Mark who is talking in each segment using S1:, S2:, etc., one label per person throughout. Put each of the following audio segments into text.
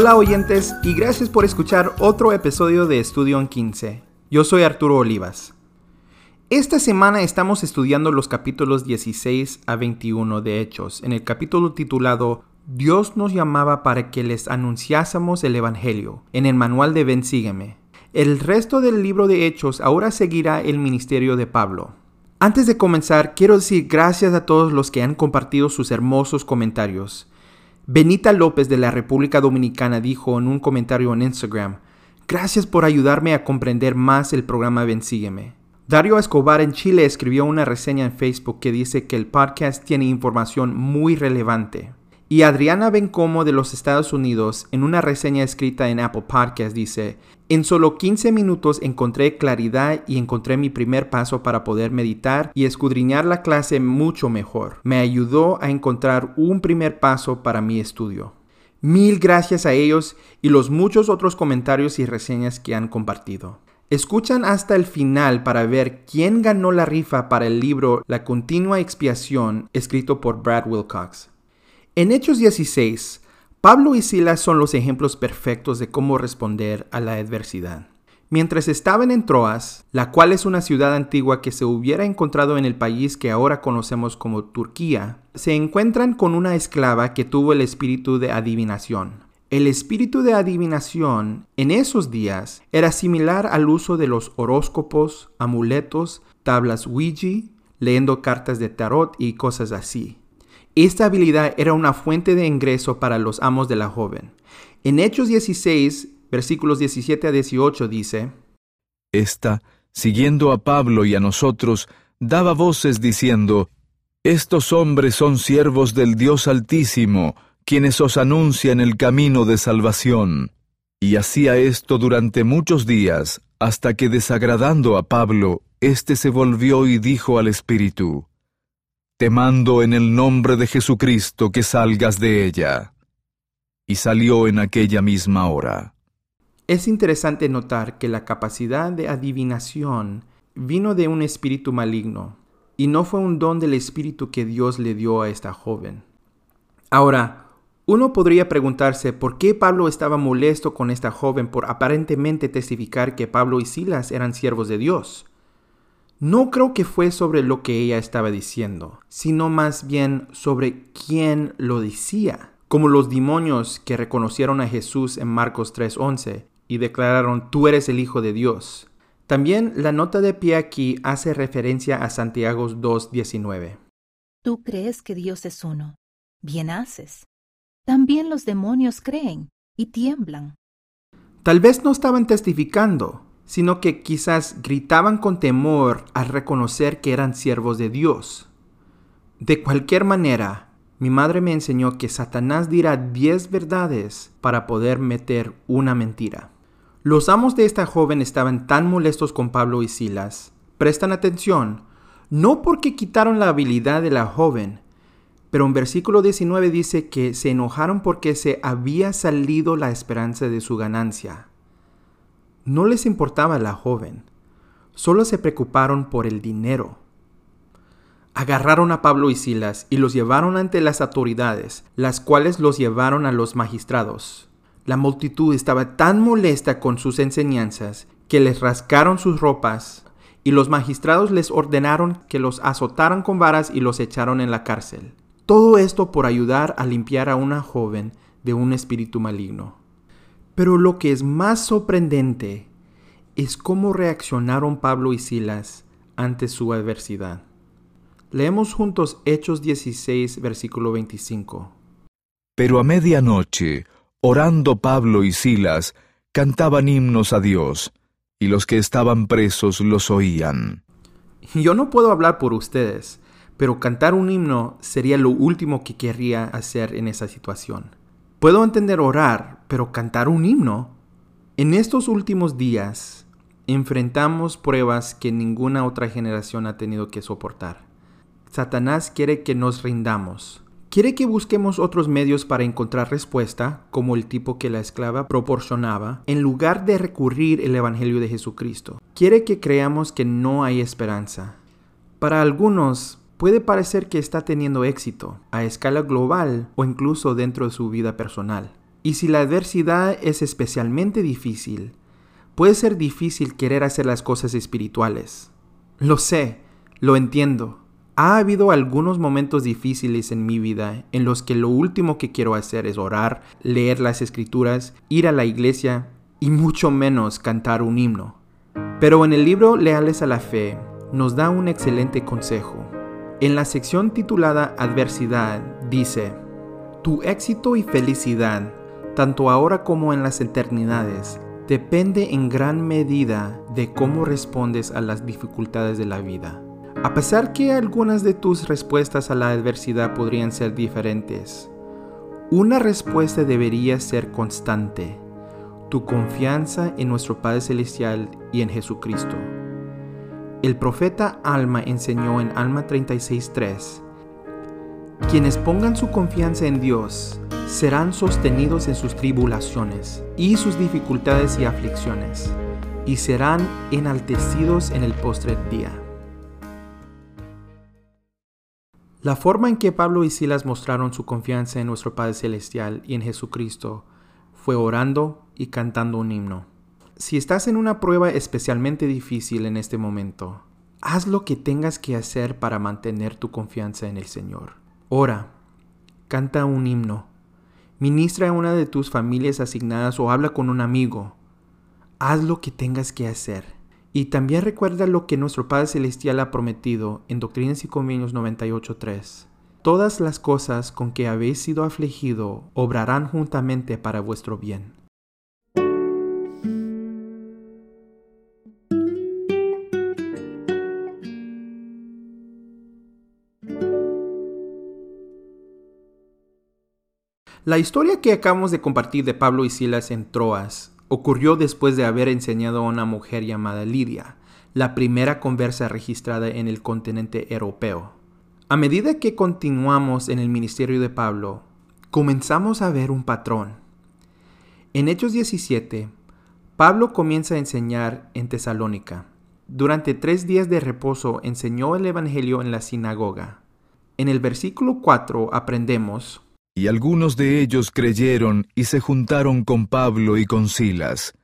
S1: Hola oyentes y gracias por escuchar otro episodio de Estudio en 15. Yo soy Arturo Olivas. Esta semana estamos estudiando los capítulos 16 a 21 de Hechos, en el capítulo titulado Dios nos llamaba para que les anunciásemos el Evangelio, en el manual de Ven Sígueme. El resto del libro de Hechos ahora seguirá el ministerio de Pablo. Antes de comenzar, quiero decir gracias a todos los que han compartido sus hermosos comentarios. Benita López de la República Dominicana dijo en un comentario en Instagram, Gracias por ayudarme a comprender más el programa Bensígueme. Dario Escobar en Chile escribió una reseña en Facebook que dice que el podcast tiene información muy relevante. Y Adriana Bencomo de los Estados Unidos, en una reseña escrita en Apple Podcast, dice, en solo 15 minutos encontré claridad y encontré mi primer paso para poder meditar y escudriñar la clase mucho mejor. Me ayudó a encontrar un primer paso para mi estudio. Mil gracias a ellos y los muchos otros comentarios y reseñas que han compartido. Escuchan hasta el final para ver quién ganó la rifa para el libro La continua expiación escrito por Brad Wilcox. En Hechos 16, Pablo y Silas son los ejemplos perfectos de cómo responder a la adversidad. Mientras estaban en Troas, la cual es una ciudad antigua que se hubiera encontrado en el país que ahora conocemos como Turquía, se encuentran con una esclava que tuvo el espíritu de adivinación. El espíritu de adivinación en esos días era similar al uso de los horóscopos, amuletos, tablas Ouija, leyendo cartas de tarot y cosas así. Esta habilidad era una fuente de ingreso para los amos de la joven. En Hechos 16, versículos 17 a 18 dice,
S2: Esta, siguiendo a Pablo y a nosotros, daba voces diciendo, Estos hombres son siervos del Dios Altísimo, quienes os anuncian el camino de salvación. Y hacía esto durante muchos días, hasta que desagradando a Pablo, éste se volvió y dijo al Espíritu, te mando en el nombre de Jesucristo que salgas de ella. Y salió en aquella misma hora.
S1: Es interesante notar que la capacidad de adivinación vino de un espíritu maligno, y no fue un don del espíritu que Dios le dio a esta joven. Ahora, uno podría preguntarse por qué Pablo estaba molesto con esta joven por aparentemente testificar que Pablo y Silas eran siervos de Dios. No creo que fue sobre lo que ella estaba diciendo, sino más bien sobre quién lo decía, como los demonios que reconocieron a Jesús en Marcos 3:11 y declararon, tú eres el Hijo de Dios. También la nota de pie aquí hace referencia a Santiago 2:19.
S3: Tú crees que Dios es uno. Bien haces. También los demonios creen y tiemblan.
S1: Tal vez no estaban testificando, sino que quizás gritaban con temor al reconocer que eran siervos de Dios. De cualquier manera, mi madre me enseñó que Satanás dirá diez verdades para poder meter una mentira. Los amos de esta joven estaban tan molestos con Pablo y Silas. Prestan atención, no porque quitaron la habilidad de la joven, pero en versículo 19 dice que se enojaron porque se había salido la esperanza de su ganancia. No les importaba la joven, solo se preocuparon por el dinero. Agarraron a Pablo y Silas y los llevaron ante las autoridades, las cuales los llevaron a los magistrados. La multitud estaba tan molesta con sus enseñanzas que les rascaron sus ropas y los magistrados les ordenaron que los azotaran con varas y los echaron en la cárcel. Todo esto por ayudar a limpiar a una joven de un espíritu maligno. Pero lo que es más sorprendente es cómo reaccionaron Pablo y Silas ante su adversidad. Leemos juntos Hechos 16, versículo 25.
S2: Pero a medianoche, orando Pablo y Silas, cantaban himnos a Dios, y los que estaban presos los oían.
S1: Yo no puedo hablar por ustedes, pero cantar un himno sería lo último que querría hacer en esa situación. Puedo entender orar, pero cantar un himno. En estos últimos días enfrentamos pruebas que ninguna otra generación ha tenido que soportar. Satanás quiere que nos rindamos. Quiere que busquemos otros medios para encontrar respuesta, como el tipo que la esclava proporcionaba, en lugar de recurrir el Evangelio de Jesucristo. Quiere que creamos que no hay esperanza. Para algunos, puede parecer que está teniendo éxito a escala global o incluso dentro de su vida personal. Y si la adversidad es especialmente difícil, puede ser difícil querer hacer las cosas espirituales. Lo sé, lo entiendo. Ha habido algunos momentos difíciles en mi vida en los que lo último que quiero hacer es orar, leer las escrituras, ir a la iglesia y mucho menos cantar un himno. Pero en el libro Leales a la Fe nos da un excelente consejo. En la sección titulada Adversidad dice, Tu éxito y felicidad, tanto ahora como en las eternidades, depende en gran medida de cómo respondes a las dificultades de la vida. A pesar que algunas de tus respuestas a la adversidad podrían ser diferentes, una respuesta debería ser constante, tu confianza en nuestro Padre Celestial y en Jesucristo. El profeta Alma enseñó en Alma 36.3, quienes pongan su confianza en Dios serán sostenidos en sus tribulaciones y sus dificultades y aflicciones, y serán enaltecidos en el postrer día. La forma en que Pablo y Silas mostraron su confianza en nuestro Padre Celestial y en Jesucristo fue orando y cantando un himno. Si estás en una prueba especialmente difícil en este momento, haz lo que tengas que hacer para mantener tu confianza en el Señor. Ora, canta un himno, ministra a una de tus familias asignadas o habla con un amigo. Haz lo que tengas que hacer. Y también recuerda lo que nuestro Padre Celestial ha prometido en Doctrinas y Convenios 98.3. Todas las cosas con que habéis sido afligido obrarán juntamente para vuestro bien. La historia que acabamos de compartir de Pablo y Silas en Troas ocurrió después de haber enseñado a una mujer llamada Lidia, la primera conversa registrada en el continente europeo. A medida que continuamos en el ministerio de Pablo, comenzamos a ver un patrón. En Hechos 17, Pablo comienza a enseñar en Tesalónica. Durante tres días de reposo enseñó el Evangelio en la sinagoga. En el versículo 4 aprendemos,
S2: y algunos de ellos creyeron y se juntaron con Pablo y con Silas,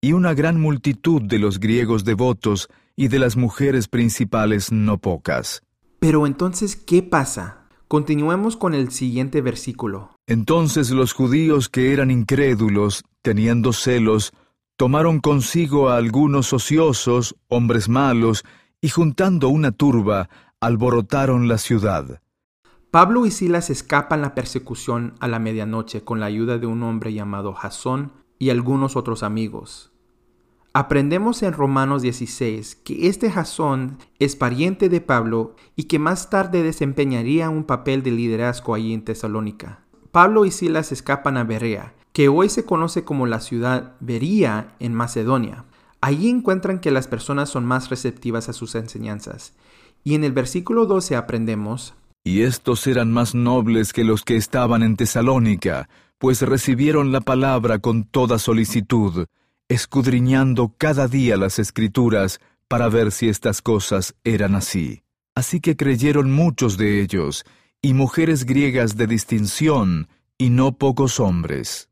S2: y una gran multitud de los griegos devotos y de las mujeres principales no pocas.
S1: Pero entonces, ¿qué pasa? Continuemos con el siguiente versículo.
S2: Entonces los judíos que eran incrédulos, teniendo celos, tomaron consigo a algunos ociosos, hombres malos, y juntando una turba, alborotaron la ciudad.
S1: Pablo y Silas escapan la persecución a la medianoche con la ayuda de un hombre llamado Jasón y algunos otros amigos. Aprendemos en Romanos 16 que este Jasón es pariente de Pablo y que más tarde desempeñaría un papel de liderazgo allí en Tesalónica. Pablo y Silas escapan a Berea, que hoy se conoce como la ciudad Bería en Macedonia. Allí encuentran que las personas son más receptivas a sus enseñanzas. Y en el versículo 12 aprendemos,
S2: y estos eran más nobles que los que estaban en Tesalónica, pues recibieron la palabra con toda solicitud, escudriñando cada día las escrituras para ver si estas cosas eran así. Así que creyeron muchos de ellos, y mujeres griegas de distinción, y no pocos hombres.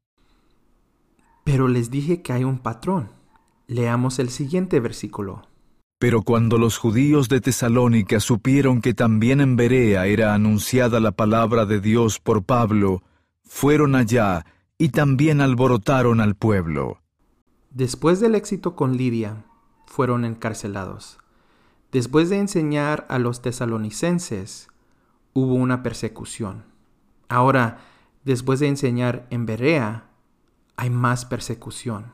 S1: Pero les dije que hay un patrón. Leamos el siguiente versículo.
S2: Pero cuando los judíos de Tesalónica supieron que también en Berea era anunciada la palabra de Dios por Pablo, fueron allá y también alborotaron al pueblo.
S1: Después del éxito con Lidia, fueron encarcelados. Después de enseñar a los tesalonicenses, hubo una persecución. Ahora, después de enseñar en Berea, hay más persecución.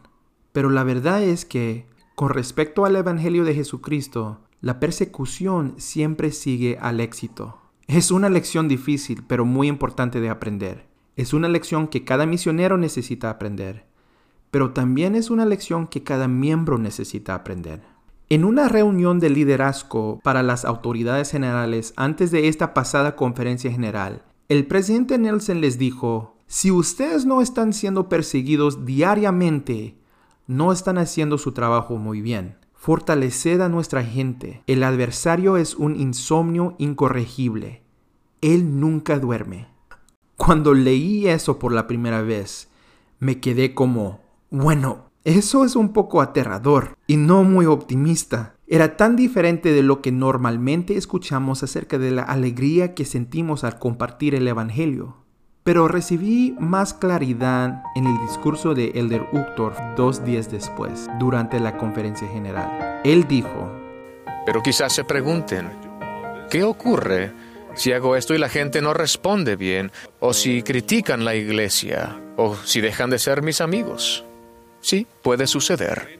S1: Pero la verdad es que con respecto al Evangelio de Jesucristo, la persecución siempre sigue al éxito. Es una lección difícil, pero muy importante de aprender. Es una lección que cada misionero necesita aprender, pero también es una lección que cada miembro necesita aprender. En una reunión de liderazgo para las autoridades generales antes de esta pasada conferencia general, el presidente Nelson les dijo, si ustedes no están siendo perseguidos diariamente, no están haciendo su trabajo muy bien. Fortaleced a nuestra gente. El adversario es un insomnio incorregible. Él nunca duerme. Cuando leí eso por la primera vez, Me quedé como, bueno, eso es un poco aterrador y no muy optimista. Era tan diferente de lo que normalmente escuchamos acerca de la alegría que sentimos al compartir el Evangelio. Pero recibí más claridad en el discurso de Elder Uchtdorf dos días después, durante la conferencia general. Él dijo,
S4: Pero quizás se pregunten, ¿qué ocurre si hago esto y la gente no responde bien, o si critican la iglesia, o si dejan de ser mis amigos? Sí, puede suceder.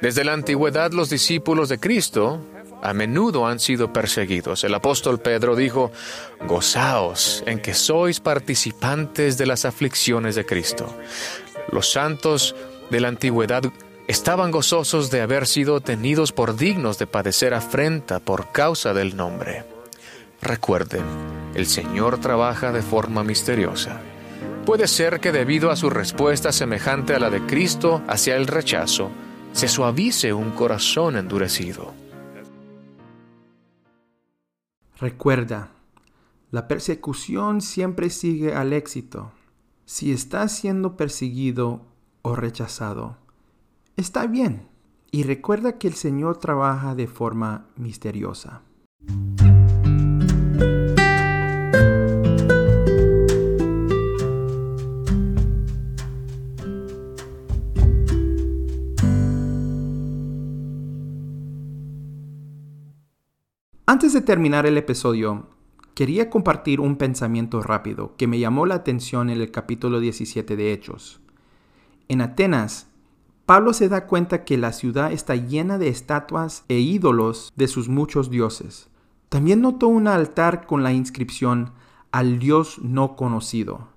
S4: Desde la antigüedad los discípulos de Cristo a menudo han sido perseguidos. El apóstol Pedro dijo, Gozaos en que sois participantes de las aflicciones de Cristo. Los santos de la antigüedad estaban gozosos de haber sido tenidos por dignos de padecer afrenta por causa del nombre. Recuerden, el Señor trabaja de forma misteriosa. Puede ser que debido a su respuesta semejante a la de Cristo hacia el rechazo, se suavice un corazón endurecido.
S1: Recuerda, la persecución siempre sigue al éxito. Si estás siendo perseguido o rechazado, está bien. Y recuerda que el Señor trabaja de forma misteriosa. Antes de terminar el episodio, quería compartir un pensamiento rápido que me llamó la atención en el capítulo 17 de Hechos. En Atenas, Pablo se da cuenta que la ciudad está llena de estatuas e ídolos de sus muchos dioses. También notó un altar con la inscripción al Dios no conocido.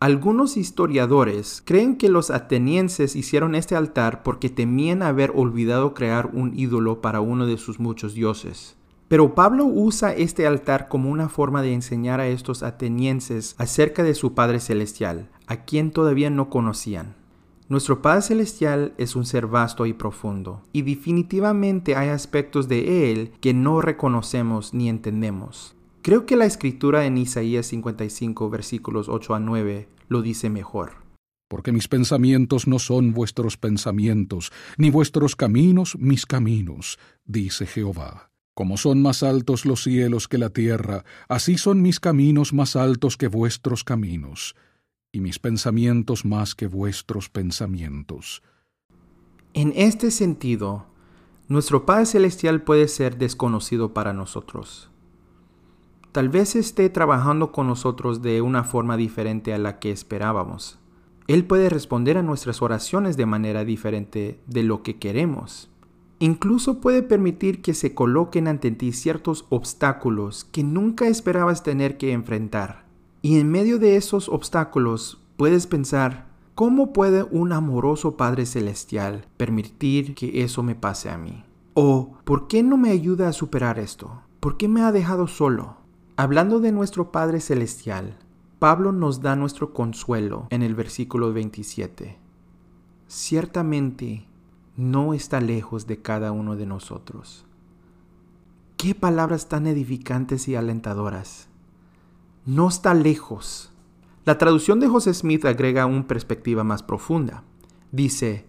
S1: Algunos historiadores creen que los atenienses hicieron este altar porque temían haber olvidado crear un ídolo para uno de sus muchos dioses. Pero Pablo usa este altar como una forma de enseñar a estos atenienses acerca de su Padre Celestial, a quien todavía no conocían. Nuestro Padre Celestial es un ser vasto y profundo, y definitivamente hay aspectos de Él que no reconocemos ni entendemos. Creo que la escritura en Isaías 55 versículos 8 a 9 lo dice mejor.
S5: Porque mis pensamientos no son vuestros pensamientos, ni vuestros caminos mis caminos, dice Jehová. Como son más altos los cielos que la tierra, así son mis caminos más altos que vuestros caminos, y mis pensamientos más que vuestros pensamientos.
S1: En este sentido, nuestro Padre Celestial puede ser desconocido para nosotros. Tal vez esté trabajando con nosotros de una forma diferente a la que esperábamos. Él puede responder a nuestras oraciones de manera diferente de lo que queremos. Incluso puede permitir que se coloquen ante ti ciertos obstáculos que nunca esperabas tener que enfrentar. Y en medio de esos obstáculos puedes pensar, ¿cómo puede un amoroso Padre Celestial permitir que eso me pase a mí? O, ¿por qué no me ayuda a superar esto? ¿Por qué me ha dejado solo? Hablando de nuestro Padre Celestial, Pablo nos da nuestro consuelo en el versículo 27. Ciertamente, no está lejos de cada uno de nosotros. Qué palabras tan edificantes y alentadoras. No está lejos. La traducción de José Smith agrega una perspectiva más profunda. Dice,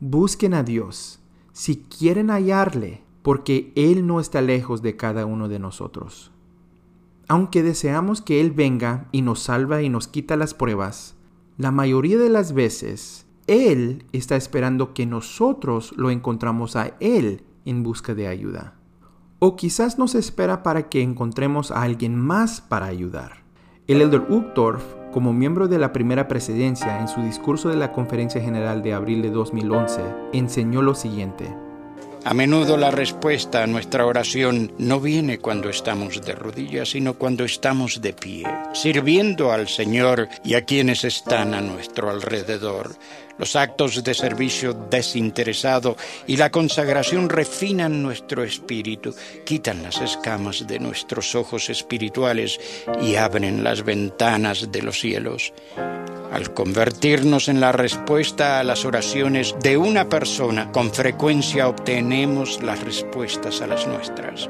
S1: busquen a Dios si quieren hallarle, porque Él no está lejos de cada uno de nosotros. Aunque deseamos que Él venga y nos salva y nos quita las pruebas, la mayoría de las veces él está esperando que nosotros lo encontramos a Él en busca de ayuda. O quizás nos espera para que encontremos a alguien más para ayudar. El elder Uchtdorf, como miembro de la primera presidencia en su discurso de la Conferencia General de abril de 2011, enseñó lo siguiente.
S6: A menudo la respuesta a nuestra oración no viene cuando estamos de rodillas, sino cuando estamos de pie, sirviendo al Señor y a quienes están a nuestro alrededor. Los actos de servicio desinteresado y la consagración refinan nuestro espíritu, quitan las escamas de nuestros ojos espirituales y abren las ventanas de los cielos. Al convertirnos en la respuesta a las oraciones de una persona, con frecuencia obtenemos las respuestas a las nuestras.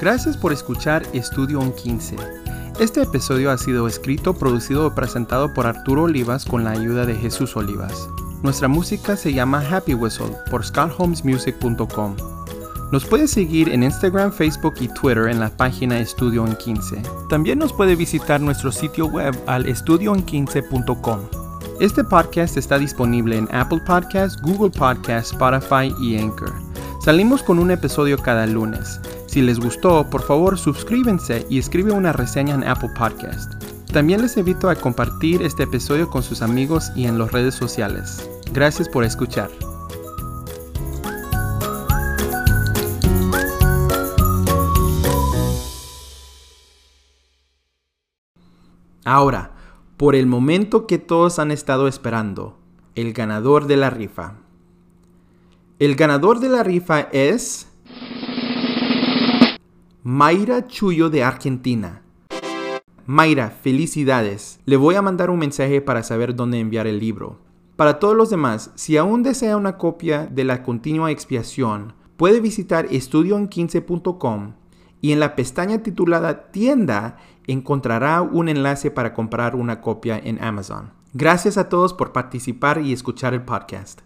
S1: Gracias por escuchar Estudio 15. Este episodio ha sido escrito, producido y presentado por Arturo Olivas con la ayuda de Jesús Olivas. Nuestra música se llama Happy Whistle por scottholmesmusic.com. Nos puede seguir en Instagram, Facebook y Twitter en la página Estudio en 15. También nos puede visitar nuestro sitio web al estudioen15.com. Este podcast está disponible en Apple Podcasts, Google Podcasts, Spotify y Anchor. Salimos con un episodio cada lunes. Si les gustó, por favor suscríbanse y escribe una reseña en Apple Podcast. También les invito a compartir este episodio con sus amigos y en las redes sociales. Gracias por escuchar. Ahora, por el momento que todos han estado esperando, el ganador de la rifa. El ganador de la rifa es Mayra Chuyo de Argentina. Mayra, felicidades. Le voy a mandar un mensaje para saber dónde enviar el libro. Para todos los demás, si aún desea una copia de la continua expiación, puede visitar estudioen15.com y en la pestaña titulada Tienda encontrará un enlace para comprar una copia en Amazon. Gracias a todos por participar y escuchar el podcast.